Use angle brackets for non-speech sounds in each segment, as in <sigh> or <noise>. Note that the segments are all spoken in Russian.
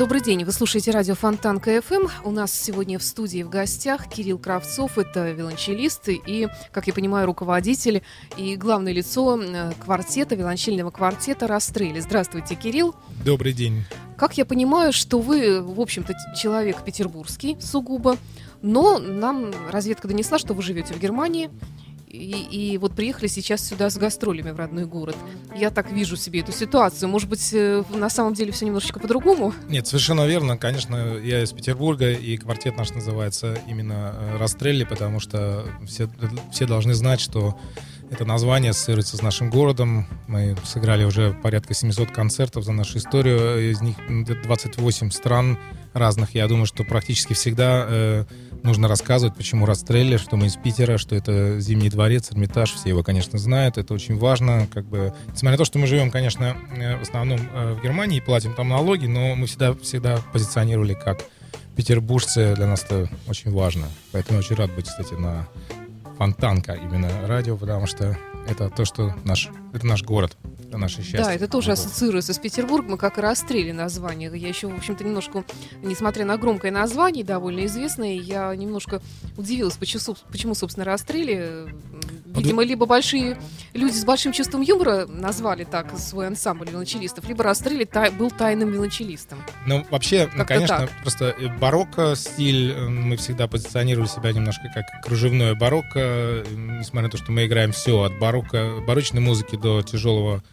Добрый день, вы слушаете радио Фонтан КФМ. У нас сегодня в студии в гостях Кирилл Кравцов, это виолончелист и, как я понимаю, руководитель и главное лицо э, квартета, виолончельного квартета «Расстрели». Здравствуйте, Кирилл. Добрый день. Как я понимаю, что вы, в общем-то, человек петербургский сугубо, но нам разведка донесла, что вы живете в Германии, и, и вот приехали сейчас сюда с гастролями в родной город. Я так вижу себе эту ситуацию. Может быть, э, на самом деле все немножечко по-другому? Нет, совершенно верно. Конечно, я из Петербурга, и квартет наш называется именно э, «Расстрелли», потому что все, все должны знать, что это название ассоциируется с нашим городом. Мы сыграли уже порядка 700 концертов за нашу историю. Из них где-то 28 стран разных. Я думаю, что практически всегда э, нужно рассказывать, почему Расстрелли, что мы из Питера, что это Зимний дворец, Эрмитаж. Все его, конечно, знают. Это очень важно. Как бы, несмотря на то, что мы живем, конечно, э, в основном э, в Германии и платим там налоги, но мы всегда, всегда позиционировали как петербуржцы. Для нас это очень важно. Поэтому очень рад быть, кстати, на Фонтанка именно радио, потому что это то, что наш, это наш город, наше счастье. Да, это тоже ассоциируется с Петербургом, как и расстрели название. Я еще, в общем-то, немножко, несмотря на громкое название, довольно известное, я немножко удивилась, почему, почему собственно, расстрели. Видимо, либо большие люди с большим чувством юмора назвали так свой ансамбль виолончелистов, либо расстрели тай- был тайным виолончелистом. Ну, вообще, ну, Как-то конечно, так. просто э, барокко стиль, э, мы всегда позиционировали себя немножко как кружевное барокко, несмотря на то, что мы играем все от барокко, барочной музыки до тяжелого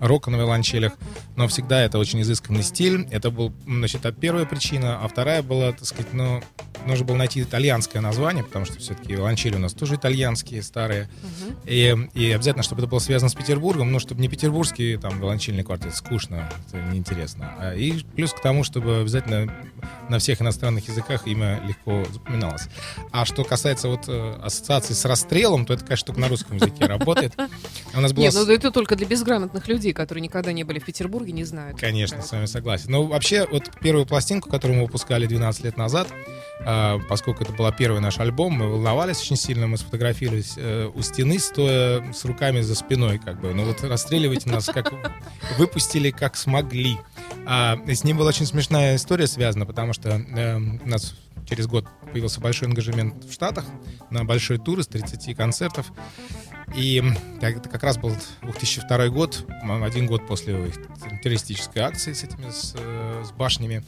рока на виолончелях, но всегда это очень изысканный стиль. Это был, значит, первая причина, а вторая была, так сказать, ну, нужно было найти итальянское название, потому что все-таки виолончели у нас тоже итальянские, старые. И, и обязательно, чтобы это было связано с Петербургом, ну, чтобы не петербургский там виолончельный квартет, скучно, это неинтересно. А, И плюс к тому, чтобы обязательно на всех иностранных языках имя легко запоминалось. А что касается вот э, ассоциации с расстрелом, то это, конечно, только на русском языке работает. <laughs> У нас было Нет, ну это только для безграмотных людей, которые никогда не были в Петербурге, не знают. Конечно, с вами согласен. Но вообще, вот первую пластинку, которую мы выпускали 12 лет назад, а, поскольку это был первый наш альбом, мы волновались очень сильно, мы сфотографировались э, у стены, стоя с руками за спиной, как бы. Ну вот расстреливайте нас, как <laughs> выпустили, как смогли. А, с ним была очень смешная история связана, потому что э, у нас через год появился большой ангажемент в Штатах на большой тур из 30 концертов. И это как раз был 2002 год, один год после террористической акции с этими с, э, с башнями.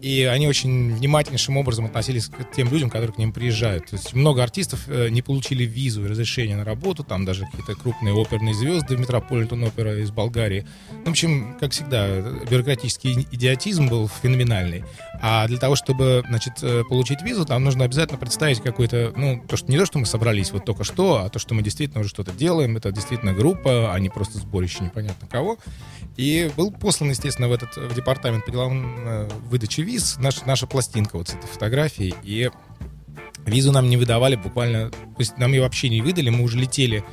И они очень внимательнейшим образом относились к тем людям, которые к ним приезжают. То есть много артистов э, не получили визу и разрешение на работу, там даже какие-то крупные оперные звезды Метрополитен опера из Болгарии. Ну, в общем, как всегда, бюрократический идиотизм был феноменальный. А для того, чтобы, значит, э, получить визу, там нужно обязательно представить какой-то, ну, то, что не то, что мы собрались вот только что, а то, что мы действительно уже что-то делаем, это действительно группа, а не просто сборище непонятно кого. И был послан, естественно, в этот в департамент по делам э, выдачи виз наш, наша пластинка вот с этой фотографией. И визу нам не выдавали буквально, то есть нам ее вообще не выдали, мы уже летели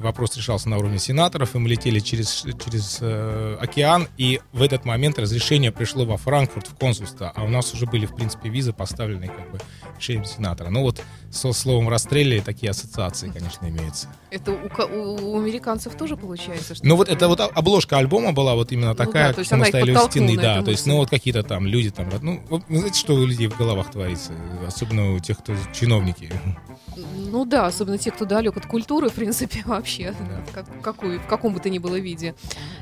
вопрос решался на уровне сенаторов, и мы летели через, через э, океан, и в этот момент разрешение пришло во Франкфурт в консульство, а у нас уже были, в принципе, визы поставлены как бы решением сенатора. Ну вот со словом «расстрелили» такие ассоциации, конечно, имеются. Это у, у- американцев тоже получается? Что Ну вот это вот обложка альбома была вот именно такая, Ну да, то есть мы стояли у стены, да, то есть, ну вот какие-то там люди там, ну, вы знаете, что у людей в головах творится, особенно у тех, кто чиновники. Ну да, особенно те, кто далек от культуры, в принципе, <laughs> вообще, как, какой, в каком бы то ни было виде.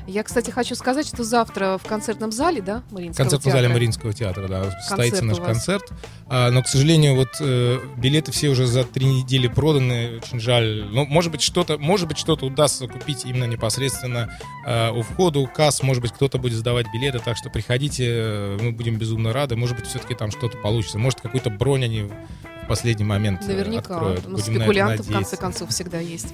Я, кстати, хочу сказать, что завтра в концертном зале, да, Мариинского концертном зале театра? Мариинского театра, да, состоится у наш концерт. А, но, к сожалению, вот э, билеты все уже за три недели проданы, очень жаль. Ну, может быть, что-то, может быть, что-то удастся купить именно непосредственно э, у входа, у касс, может быть, кто-то будет сдавать билеты, так что приходите, э, мы будем безумно рады. Может быть, все-таки там что-то получится. Может, какую-то бронь они в последний момент э, Наверняка. откроют. Будем спекулянты, в конце концов, всегда есть.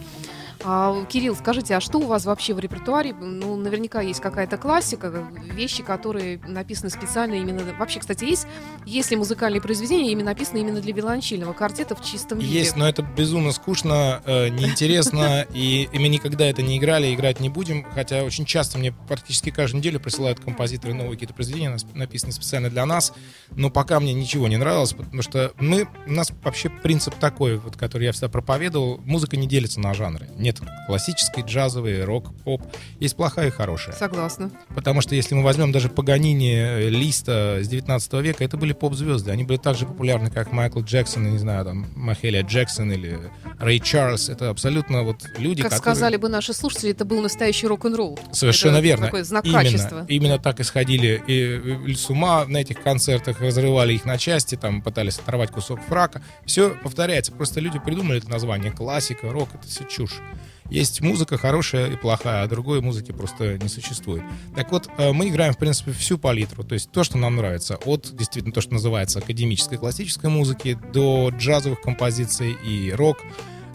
А, Кирилл, скажите, а что у вас вообще в репертуаре? Ну, наверняка есть какая-то классика, вещи, которые написаны специально именно... Вообще, кстати, есть, есть ли музыкальные произведения именно написаны именно для виолончельного квартета в чистом виде? Есть, но это безумно скучно, э, неинтересно, <laughs> и, и мы никогда это не играли, играть не будем, хотя очень часто мне практически каждую неделю присылают композиторы новые какие-то произведения, написанные специально для нас, но пока мне ничего не нравилось, потому что мы, у нас вообще принцип такой, вот, который я всегда проповедовал, музыка не делится на жанры нет классической, джазовой, рок, поп. Есть плохая и хорошая. Согласна. Потому что если мы возьмем даже Паганини, э, Листа с 19 века, это были поп-звезды. Они были так же популярны, как Майкл Джексон, не знаю, там, Махелия Джексон или Рэй Чарльз. Это абсолютно вот люди, Как которые... сказали бы наши слушатели, это был настоящий рок-н-ролл. Совершенно это верно. Такой знак именно, качества. Именно так исходили и с ума на этих концертах, разрывали их на части, там пытались оторвать кусок фрака. Все повторяется. Просто люди придумали это название. Классика, рок, это все чушь. Есть музыка хорошая и плохая, а другой музыки просто не существует. Так вот, э, мы играем, в принципе, всю палитру. То есть то, что нам нравится. От, действительно, то, что называется академической классической музыки, до джазовых композиций и рок.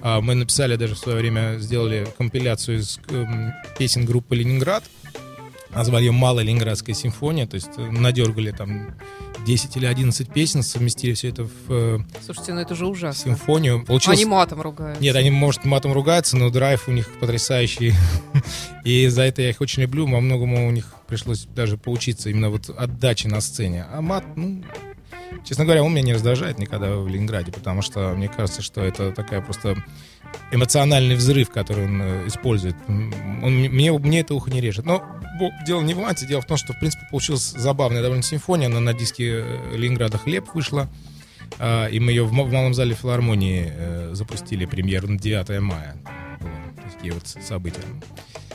А, мы написали даже в свое время, сделали компиляцию из эм, песен группы «Ленинград», назвали ее «Малая Ленинградская симфония», то есть э, надергали там 10 или 11 песен, совместили все это в э, Слушайте, ну это же ужасно. симфонию. Получилось... Они матом ругаются. Нет, они, может, матом ругаются, но драйв у них потрясающий. <laughs> И за это я их очень люблю. Во многому у них пришлось даже поучиться именно вот отдаче на сцене. А мат, ну, честно говоря, он меня не раздражает никогда в Ленинграде, потому что мне кажется, что это такая просто эмоциональный взрыв, который он э, использует. Он, мне, мне это ухо не режет. Но дело не в мате, дело в том, что, в принципе, получилась забавная довольно симфония. Она на диске э, Ленинграда «Хлеб» вышла. А, и мы ее в, в Малом зале филармонии э, запустили премьеру на 9 мая. Такие вот события.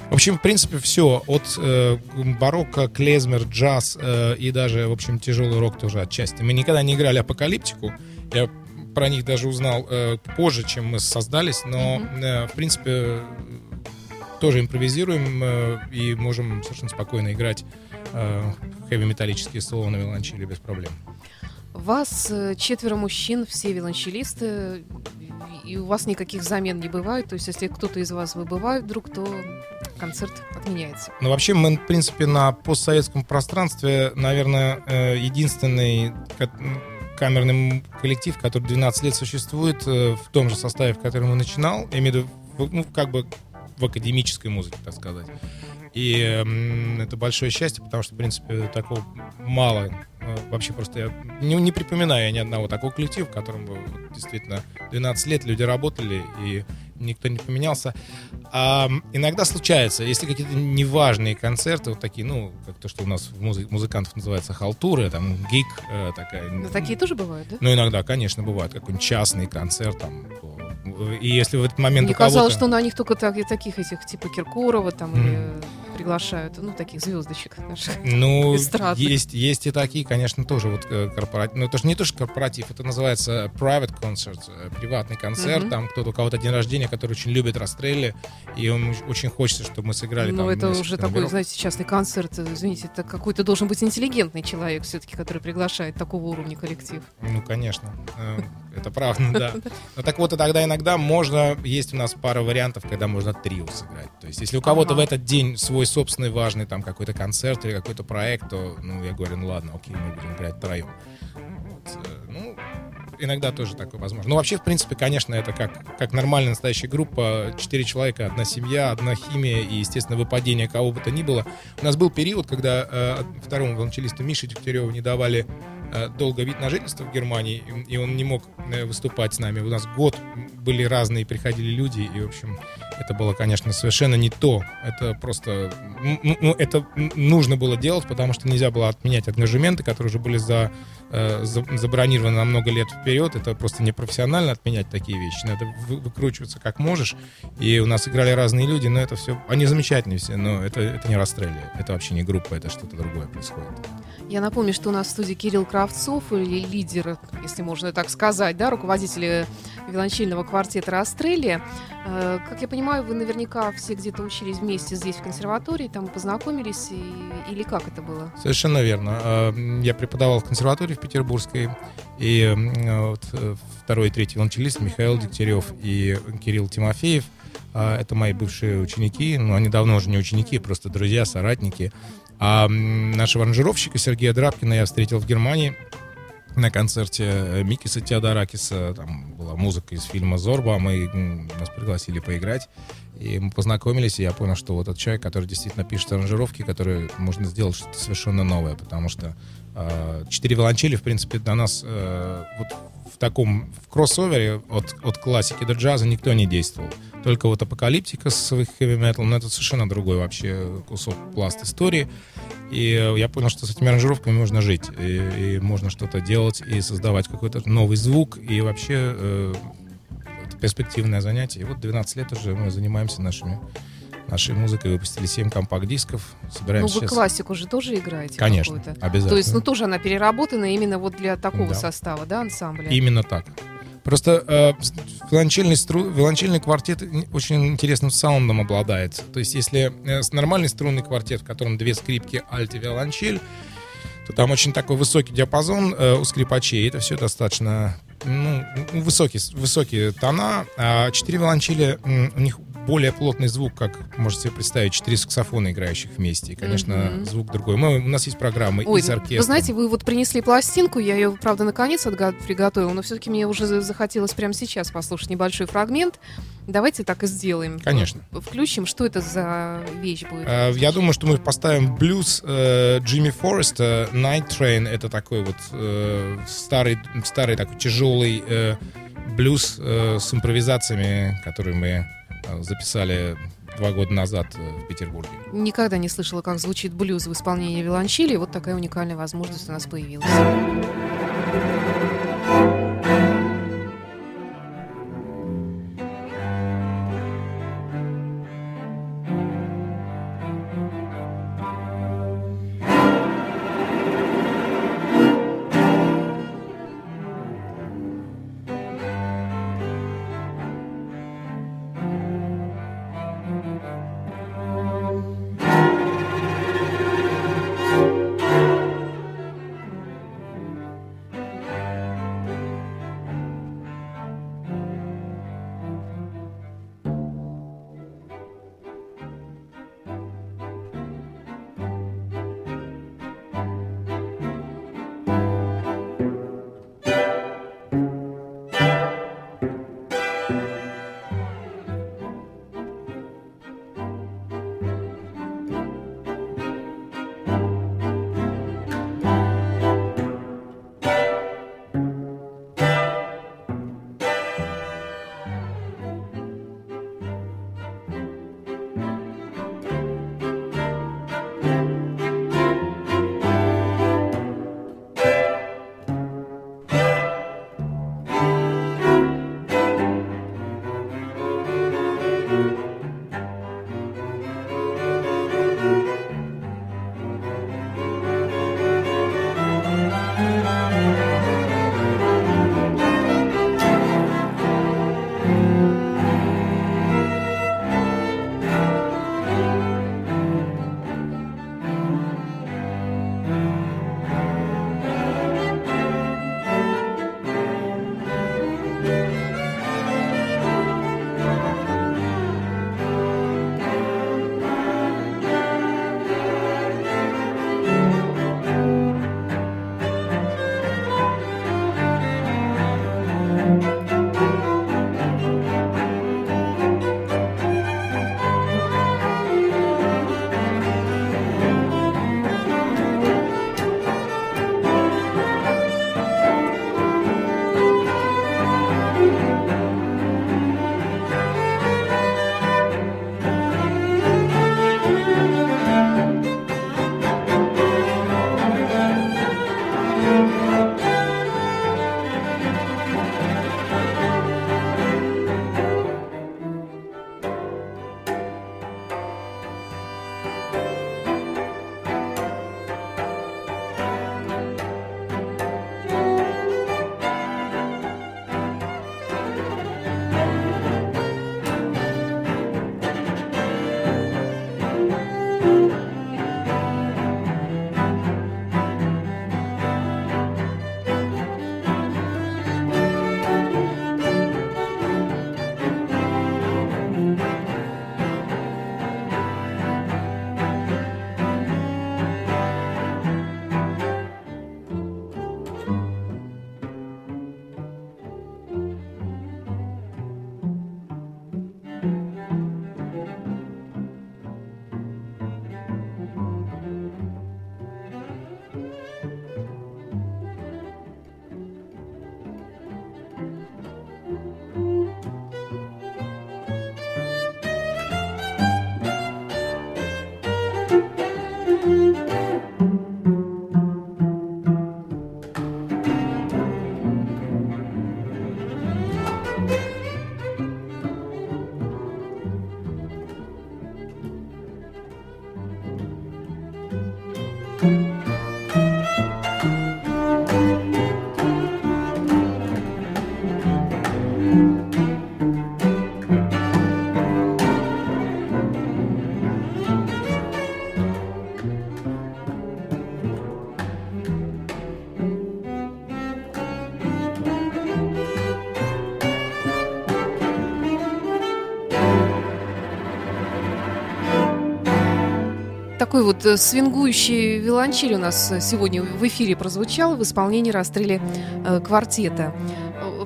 В общем, в принципе, все. От э, барокко, клезмер, джаз э, и даже, в общем, тяжелый рок тоже отчасти. Мы никогда не играли апокалиптику. Я про них даже узнал э, позже, чем мы создались, но, э, в принципе, тоже импровизируем э, и можем совершенно спокойно играть э, хэви-металлические соло на виолончели без проблем. Вас э, четверо мужчин, все виолончелисты, и у вас никаких замен не бывает. То есть, если кто-то из вас выбывает вдруг, то концерт отменяется. Ну, вообще, мы, в принципе, на постсоветском пространстве, наверное, э, единственный камерный коллектив, который 12 лет существует э, в том же составе, в котором он начинал, я имею в виду, ну, как бы в академической музыке, так сказать. И это большое счастье, потому что, в принципе, такого мало. Э, вообще просто я не, не припоминаю я ни одного такого коллектива, в котором бы действительно 12 лет люди работали, и никто не поменялся. А, иногда случается, если какие-то неважные концерты, вот такие, ну, как то, что у нас в музы- музыкантов называется халтуры, там, гик э, такая. Но такие тоже бывают, да? Ну, иногда, конечно, бывает какой-нибудь частный концерт, там, и если в этот момент Мне казалось, что на них только так, таких этих, типа Киркорова там, mm. или приглашают, ну, таких звездочек наших. Ну, есть, есть и такие, конечно, тоже вот э, корпоратив. Ну, это же не то, что корпоратив, это называется private concert, э, приватный концерт, mm-hmm. там кто-то у кого-то день рождения, который очень любит расстрели, и он очень хочется, чтобы мы сыграли Ну, это уже номеров. такой, знаете, частный концерт, извините, это какой-то должен быть интеллигентный человек все-таки, который приглашает такого уровня коллектив. Ну, конечно, э, это правда, да. <laughs> Ну, так вот, и тогда иногда можно, есть у нас пара вариантов, когда можно трио сыграть. То есть, если у кого-то в этот день свой собственный важный там какой-то концерт или какой-то проект, то, ну, я говорю, ну ладно, окей, мы будем играть втроем. Вот, э, ну, иногда тоже такое возможно. Ну, вообще, в принципе, конечно, это как, как нормальная настоящая группа. Четыре человека, одна семья, одна химия и, естественно, выпадение кого бы то ни было. У нас был период, когда э, второму волончелисту Мише Дегтяреву не давали долго вид на жительство в Германии, и он не мог э, выступать с нами. У нас год были разные, приходили люди, и, в общем, это было, конечно, совершенно не то. Это просто... Ну, это нужно было делать, потому что нельзя было отменять ангажементы, которые уже были за, э, забронированы на много лет вперед. Это просто непрофессионально отменять такие вещи. Надо выкручиваться как можешь. И у нас играли разные люди, но это все... Они замечательные все, но это, это не Растрелли. Это вообще не группа, это что-то другое происходит. Я напомню, что у нас в студии Кирилл Кравцов, лидер, если можно так сказать, да, руководитель виолончельного квартета «Растрелли». Э, как я понимаю, вы наверняка все где-то учились вместе здесь, в консерватории, там познакомились, и, или как это было? Совершенно верно. Э, я преподавал в консерватории в Петербургской, и э, вот второй и третий виолончелист Михаил Дегтярев и Кирилл Тимофеев – это мои бывшие ученики, ну, они давно уже не ученики, просто друзья, соратники. А нашего аранжировщика Сергея Драбкина я встретил в Германии на концерте э, Микиса Теодоракиса. Там была музыка из фильма «Зорба», мы, нас пригласили поиграть. И мы познакомились, и я понял, что вот этот человек, который действительно пишет аранжировки, который можно сделать что-то совершенно новое, потому что э, четыре виолончели, в принципе, для нас э, вот в таком в кроссовере от, от классики до джаза никто не действовал. Только вот Апокалиптика со своих heavy metal, но это совершенно другой вообще кусок пласт истории. И я понял, что с этими аранжировками можно жить, и, и можно что-то делать, и создавать какой-то новый звук, и вообще э, это перспективное занятие. И вот 12 лет уже мы занимаемся нашими нашей музыкой, выпустили 7 компакт-дисков. Собираемся ну, вы сейчас... классику же тоже играете? Конечно, обязательно. То есть, ну, тоже она переработана именно вот для такого да. состава, да, ансамбля? Именно так. Просто э, виолончельный, квартет очень интересным саундом обладает. То есть если э, нормальный струнный квартет, в котором две скрипки, альт и виолончель, то там очень такой высокий диапазон э, у скрипачей. Это все достаточно ну, высокие, высокие тона. А четыре виолончели, у них более плотный звук, как можете себе представить, четыре саксофона, играющих вместе. И, конечно, mm-hmm. звук другой. Мы, у нас есть программы Ой, из оркестра. Вы знаете, вы вот принесли пластинку, я ее, правда, наконец приготовила, но все-таки мне уже захотелось прямо сейчас послушать небольшой фрагмент. Давайте так и сделаем. Конечно. Включим. Что это за вещь будет? Uh, я думаю, что мы поставим блюз uh, Джимми Фореста Night Train. Это такой вот uh, старый, старый такой тяжелый uh, блюз с импровизациями, которые мы Э, записали два года назад э, в Петербурге. Никогда не слышала, как звучит блюз в исполнении виолончели. Вот такая уникальная возможность у нас появилась. Такой вот э, свингующий виолончель у нас э, сегодня в эфире прозвучал в исполнении расстреле э, квартета.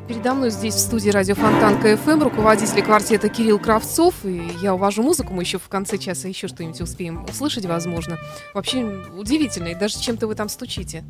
Передо мной здесь в студии радио Фонтан КФМ руководитель квартета Кирилл Кравцов. И я увожу музыку, мы еще в конце часа еще что-нибудь успеем услышать, возможно. Вообще удивительно, и даже чем-то вы там стучите.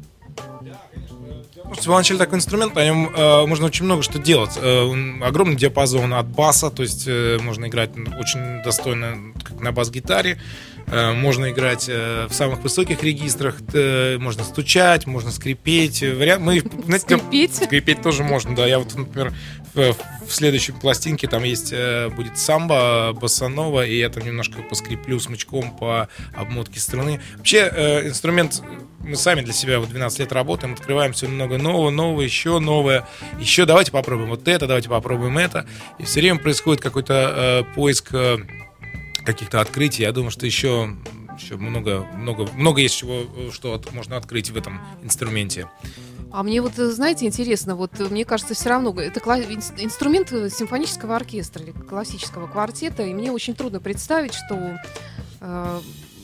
Слушайте, виолончель такой инструмент, на нем э, можно очень много что делать. Э, огромный диапазон от баса, то есть э, можно играть очень достойно как на бас-гитаре, э, можно играть э, в самых высоких регистрах, э, можно стучать, можно скрипеть. Вариант, мы, знаете, Скрипеть? Скрипеть тоже можно, да. Я вот, например, в, в следующей пластинке там есть э, будет самбо, боссанова, и я там немножко поскреплю смычком по обмотке струны. Вообще э, инструмент мы сами для себя вот 12 лет работаем, открываем все много нового, нового, еще новое, еще давайте попробуем вот это, давайте попробуем это. И все время происходит какой-то э, поиск э, каких-то открытий. Я думаю, что еще еще много, много, много есть чего, э, что от- можно открыть в этом инструменте. А мне вот, э, знаете, интересно, вот э, мне кажется, все равно это инструмент э, симфонического оркестра или классического квартета, и мне очень трудно представить, что, э,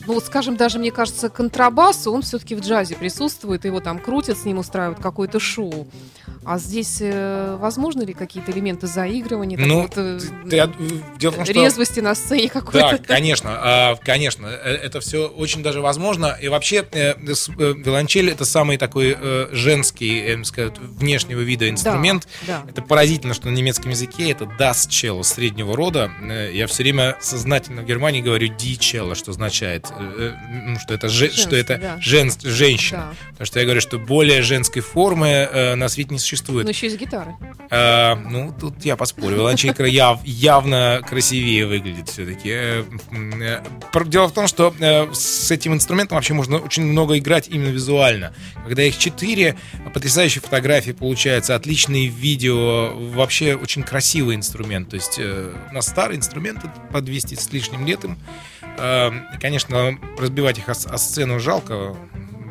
ну вот, скажем, даже мне кажется, контрабас, он все-таки в джазе присутствует, его там крутят, с ним устраивают какое-то шоу. А здесь э, возможны ли какие-то элементы заигрывания, Ну, какого-то, Ты- я- дело в том, что... резвости на сцене какой-то? Да, конечно, а, конечно, э, это все очень даже возможно. И вообще э, э, виолончель это самый такой э, женский, я бы сказать, внешнего вида инструмент. да. Это поразительно, что на немецком языке это das cello среднего рода. Э, Я все время сознательно в Германии говорю die cello, что означает, э, э, ну, что это, же- Женский, что это да. жен- женщина. Да. Потому что я говорю, что более женской формы э, на свете не существует. Но еще из гитары. А, ну, тут я поспорю. Виолончелька яв- явно красивее выглядит все-таки. Дело в том, что э, с этим инструментом вообще можно очень много играть именно визуально. Когда их четыре, потрясающие фотографии получаются, отличные видео, вообще очень красивый инструмент. То есть э, нас старый инструмент по 200 с лишним лет им. Э, Конечно, разбивать их о сцену жалко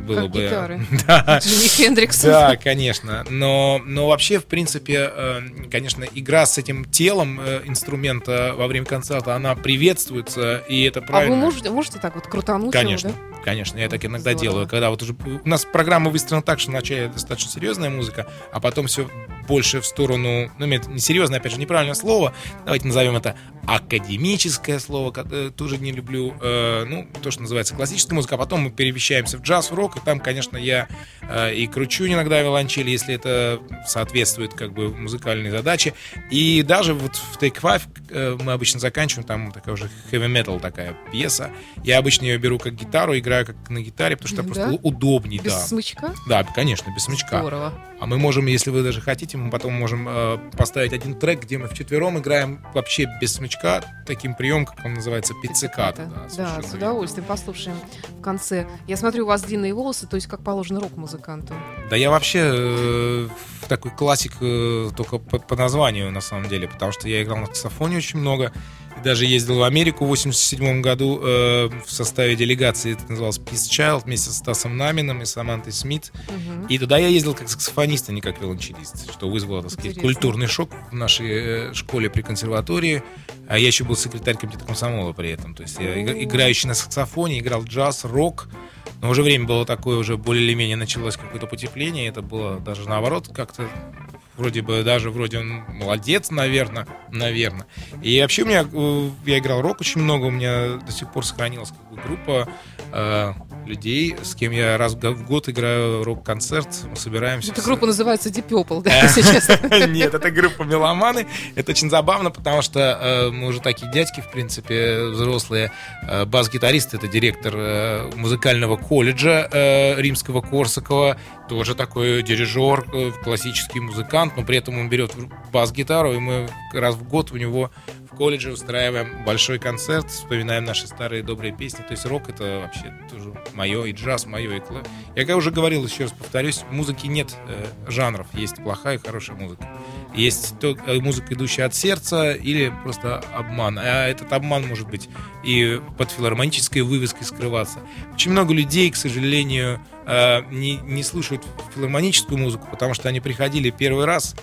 было Как бы. гитары. <laughs> Да. <laughs> Джимми Хендрикс. Да, конечно. Но, но вообще, в принципе, э, конечно, игра с этим телом э, инструмента во время концерта, она приветствуется, и это А правильно. вы можете, можете так вот крутануть его, Конечно, да? конечно, я так иногда Здорово. делаю, когда вот уже у нас программа выстроена так, что вначале достаточно серьезная музыка, а потом все больше в сторону, ну, нет, не серьезное, опять же, неправильное слово, давайте назовем это академическое слово, э, тоже не люблю, ну, то, что называется классическая музыка, а потом мы перемещаемся в джаз, в рок, и там, конечно, я э, и кручу иногда виолончели, если это соответствует как бы музыкальной задаче, и даже вот в Take Five э, мы обычно заканчиваем, там такая уже heavy metal такая пьеса, я обычно ее беру как гитару, играю как на гитаре, потому что Да? просто у- удобней, Без да. смычка? Да, конечно, без смычка. Здорово. А мы можем, если вы даже хотите, мы потом можем э, поставить один трек, где мы вчетвером играем вообще без смычка, таким прием, как он называется, пицциката. Да, Да, с верно. удовольствием послушаем в конце. Я смотрю, у вас длинные волосы, то есть как положено рок-музыканту. Да я вообще э, такой классик э, только по, по названию, на самом деле, потому что я играл на саксофоне очень много, и даже ездил в Америку в 87 году э, в составе делегации, это называлось Peace Child, вместе с Стасом Намином и Самантой Смит. Мгм. И туда я ездил как саксофонист, а не как виолончелист, что вызвало, так сказать, Интересно. культурный шок в нашей э, школе при консерватории. А я еще был секретарь комитета комсомола при этом. То есть я иг- играющий на саксофоне, играл джаз, рок. Но уже время было такое, уже более или менее началось какое-то потепление. Это было даже наоборот как-то вроде бы даже вроде он молодец, наверное, наверное. И вообще у меня э, я играл рок очень много, у меня до сих пор сохранилась как бы группа э, людей, с кем я раз в го- в год играю рок-концерт, мы собираемся. Эта группа называется Deep Purple, да, если <laughs> честно. Нет, это группа меломаны. Это очень забавно, потому что э, мы уже такие дядьки, в принципе, взрослые. Э, бас-гитарист это директор э, музыкального колледжа римского Корсакова. Тоже такой дирижер, классический музыкант, но при этом он берет бас-гитару, и мы раз в год у него колледже устраиваем большой концерт, вспоминаем наши старые добрые песни. То есть рок это вообще тоже мое, и джаз мое, и кла- Я как уже говорил, еще раз повторюсь, в музыке нет э, жанров, есть плохая и хорошая музыка. Есть то, э, музыка, идущая от сердца, или просто обман. А этот обман может быть и под филармонической вывеской скрываться. Очень много людей, к сожалению, э, не, не слушают филармоническую музыку, потому что они приходили первый раз,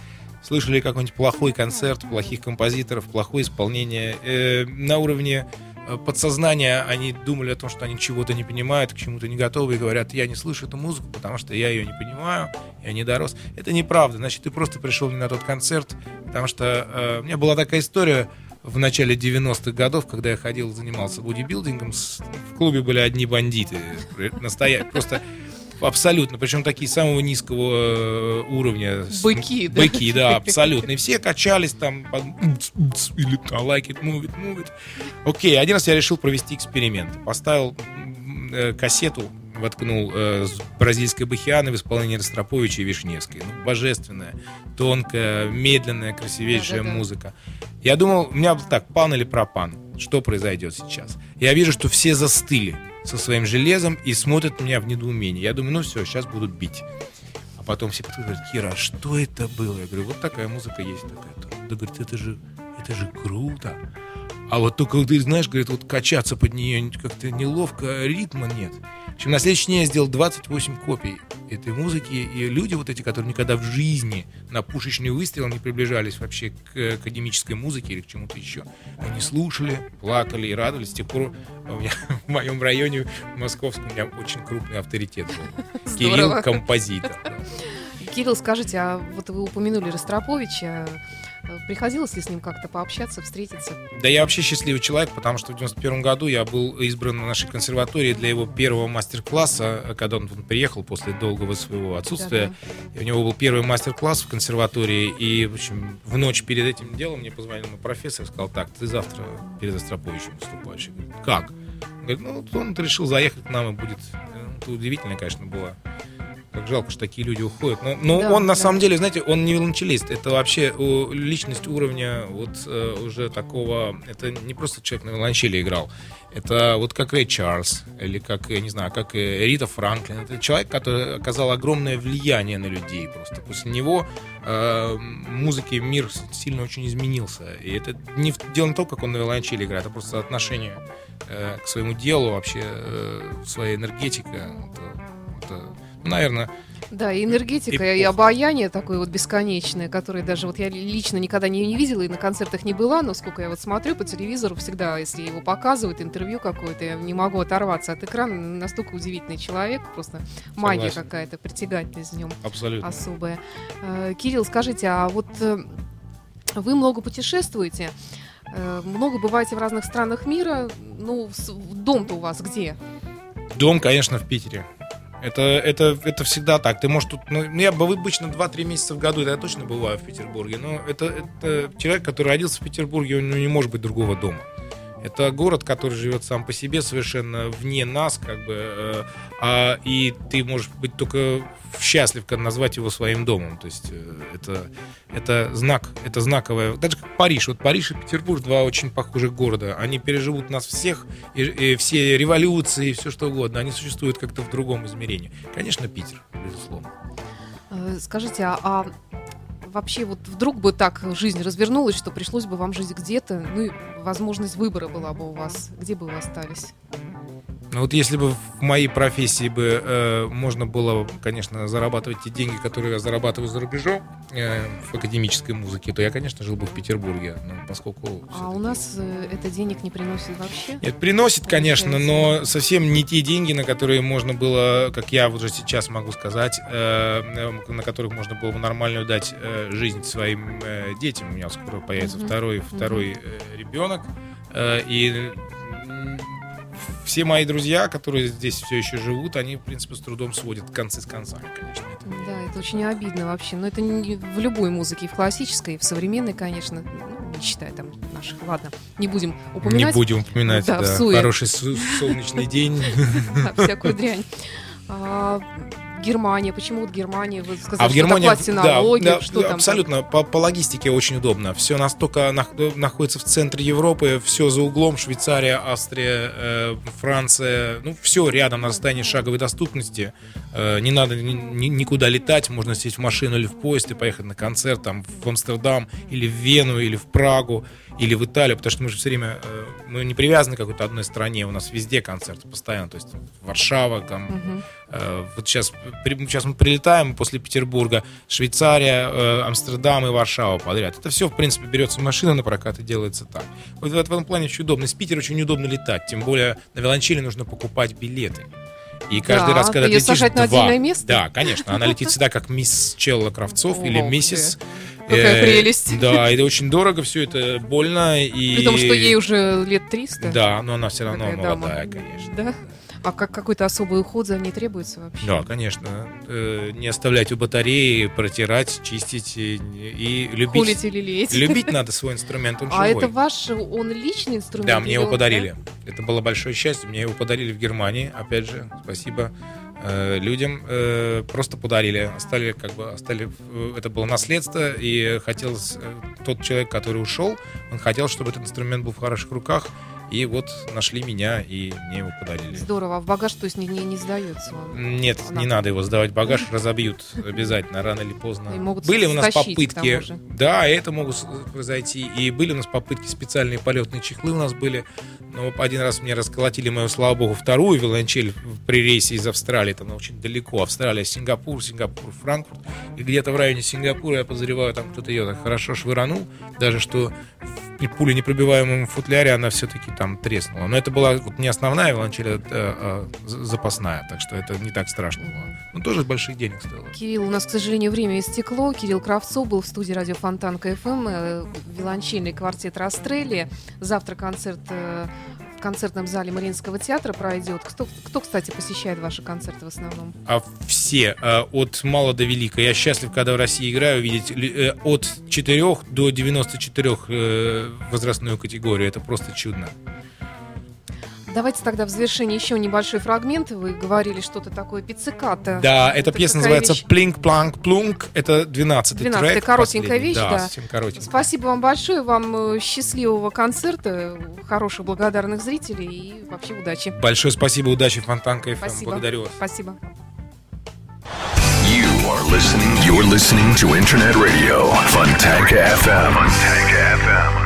слышали какой-нибудь плохой концерт, плохих композиторов, плохое исполнение э, на уровне э, подсознание, они думали о том, что они чего-то не понимают, к чему-то не готовы, и говорят, я не слышу эту музыку, потому что я ее не понимаю, я не дорос. Это неправда, значит, ты просто пришел не на тот концерт, потому что э, у меня была такая история, в начале 90-х годов, когда я ходил, занимался бодибилдингом, в клубе были одни бандиты, настоящие, просто Абсолютно. Причем такие самого низкого э, уровня. Быки, да? Быки, да, <laughs> абсолютно. И все качались там или like it, move it, move it. Окей, один раз я решил провести эксперимент. Поставил э, кассету воткнул э, бразильской бахианы в исполнении Ростроповича и Вишневской. Ну, божественная, тонкая, медленная, красивейшая да, да, музыка. Я думал, у меня так, пан или пропан, что произойдет сейчас. Я вижу, что все застыли со своим железом и смотрят меня в недоумении. Я думаю, ну все, сейчас будут бить. А потом все подходят, говорят, Кира, а что это было? Я говорю, вот такая музыка есть такая. Да говорит, это же, это же круто. А вот только, ты знаешь, говорит, вот качаться под нее как-то неловко, ритма нет. В общем, на следующий день я сделал 28 копий этой музыки, и люди вот эти, которые никогда в жизни на пушечный выстрел не приближались вообще к академической музыке или к чему-то еще, они слушали, плакали и радовались. С тех пор у меня, <laughs> в моем районе в московском у меня очень крупный авторитет был. <laughs> Кирилл композитор. Кирилл, скажите, а вот вы упомянули Ростроповича, Приходилось ли с ним как-то пообщаться, встретиться? Да я вообще счастливый человек, потому что в 91 году я был избран на нашей консерватории для его первого мастер-класса, когда он приехал после долгого своего отсутствия. Да-да. И у него был первый мастер-класс в консерватории, и в, общем, в ночь перед этим делом мне позвонил мой профессор и сказал, так, ты завтра перед Остроповичем выступаешь. Я говорю, как? Он говорит, ну, он решил заехать к нам, и будет... Ну, это удивительно, конечно, было как жалко, что такие люди уходят. Но, но да, он на да. самом деле, знаете, он не виолончелист. Это вообще личность уровня вот э, уже такого. Это не просто человек на виолончели играл. Это вот как Рэй Чарльз, или как, я не знаю, как Рита Франклин. Это человек, который оказал огромное влияние на людей. Просто после него э, музыки мир сильно очень изменился. И это не дело не то, как он на виолончели играет, а просто отношение э, к своему делу, вообще э, своя энергетика. Это, это наверное, да, и энергетика, эпоха. и обаяние такое вот бесконечное, которое даже вот я лично никогда не, не видела и на концертах не была, но сколько я вот смотрю по телевизору, всегда, если его показывают, интервью какое-то, я не могу оторваться от экрана, настолько удивительный человек, просто Согласен. магия какая-то, притягательность в нем Абсолютно. особая. Э, Кирилл, скажите, а вот э, вы много путешествуете, э, много бываете в разных странах мира, ну, дом-то у вас где? Дом, конечно, в Питере. Это, это, это всегда так. Ты можешь тут... Ну, я обычно 2-3 месяца в году, это я точно бываю в Петербурге, но это, это человек, который родился в Петербурге, он не может быть другого дома. Это город, который живет сам по себе, совершенно вне нас, как бы, э, а, и ты можешь быть только счастлив, назвать его своим домом. То есть э, это, это знак, это знаковое. Даже как Париж. Вот Париж и Петербург, два очень похожих города. Они переживут нас всех, и, и все революции, и все что угодно. Они существуют как-то в другом измерении. Конечно, Питер, безусловно. Э, скажите, а, а вообще вот вдруг бы так жизнь развернулась, что пришлось бы вам жить где-то, ну и возможность выбора была бы у вас, где бы вы остались? Ну вот если бы в моей профессии бы э, можно было, конечно, зарабатывать те деньги, которые я зарабатываю за рубежом э, в академической музыке, то я, конечно, жил бы в Петербурге, но поскольку... А у нас э, это денег не приносит вообще? Нет, приносит, конечно, но совсем не те деньги, на которые можно было, как я уже сейчас могу сказать, э, на которых можно было бы нормальную дать э, жизнь своим э, детям. У меня скоро появится uh-huh. второй, второй uh-huh. ребенок. Э, и все мои друзья, которые здесь все еще живут, они, в принципе, с трудом сводят концы с концами, конечно. Это. Да, это очень обидно вообще. Но это не в любой музыке, и в классической, и в современной, конечно, ну, не считая там наших. Ладно, не будем упоминать. Не будем упоминать, да. да. Хороший солнечный день. <laughs> Всякую дрянь. Германия, почему вот Германия? Вы сказали, а в Германии, да, да, что там? Абсолютно, по, по логистике очень удобно. Все настолько на, находится в центре Европы, все за углом, Швейцария, Австрия, э, Франция, ну все рядом на расстоянии шаговой доступности. Э, не надо ни, никуда летать, можно сесть в машину или в поезд и поехать на концерт там в Амстердам или в Вену или в Прагу или в Италию, потому что мы же все время, э, мы не привязаны к какой-то одной стране, у нас везде концерты постоянно, то есть Варшава, там, Мгм. Э, Вот сейчас, при- сейчас мы прилетаем после Петербурга, Швейцария, э, Амстердам и Варшава подряд. Это все, в принципе, берется машина на прокат и делается так. Вот в этом плане очень удобно. Из Питера очень удобно летать, тем более на велончеле нужно покупать билеты. И каждый Да, раз, когда ты летишь сажать на два, отдельное место? Да, конечно. Она летит всегда как мисс Челла Кравцов или миссис. Какая Э, прелесть. Да, это очень дорого, все это больно. И... При том, что ей уже лет 300. Да, но она все равно молодая, конечно. Да? А как какой-то особый уход за ней требуется вообще? Да, конечно. Э, Не оставлять у батареи, протирать, чистить и, и любить. Холить или лелеять? Любить надо <laughs> свой инструмент, он А живой. это ваш, он личный инструмент? Да, мне его он- подарили. Это было большое счастье. Мне его подарили в Германии. Опять же, спасибо э, людям. Э, просто подарили. Остали, как бы, остали, э, это было наследство. И хотелось, тот человек, который ушел, он хотел, чтобы этот инструмент был в хороших руках. И вот нашли меня, и мне его подарили. Здорово. А в багаж, то есть, не, не, не сдается? Нет, Она- не надо его сдавать. Багаж, разобьют обязательно, рано или поздно. И могут были у нас попытки, да, это могут произойти, и были у нас попытки, специальные полетные чехлы у нас были, но один раз мне расколотили мою, слава богу, вторую виолончель при рейсе из Австралии, это она очень далеко, Австралия, Сингапур, Сингапур, Франкфурт, и где-то в районе Сингапура, я подозреваю, там кто-то ее так хорошо швыранул, даже что в пуленепробиваемом футляре она все-таки там треснула. Но это была вот не основная виолончель, а, а, з- запасная, так что это не так страшно было. Но тоже больших денег стоило. Кирилл, у нас, к сожалению, время истекло. Кирилл Кравцов был в студии радио Фонтанка FM, э, виолончельный квартет Растрелли. Завтра концерт э, концертном зале Мариинского театра пройдет. Кто, кто, кстати, посещает ваши концерты в основном? А все, э, от мала до велика. Я счастлив, когда в России играю, видеть э, от 4 до 94 э, возрастную категорию. Это просто чудно. Давайте тогда в завершении еще небольшой фрагмент. Вы говорили что-то такое пицциката. Да, эта Это пьеса какая называется вещь? «Плинк, планк, плунк». Это 12-й 12-я трек. коротенькая вещь, да. совсем коротенькая. Спасибо вам большое, вам э, счастливого концерта, хороших благодарных зрителей и вообще удачи. Большое спасибо, удачи, Фонтанка FM. Спасибо. Благодарю вас. Спасибо. You are listening. You're listening to Internet Radio Fontanka FM. Fontanka FM.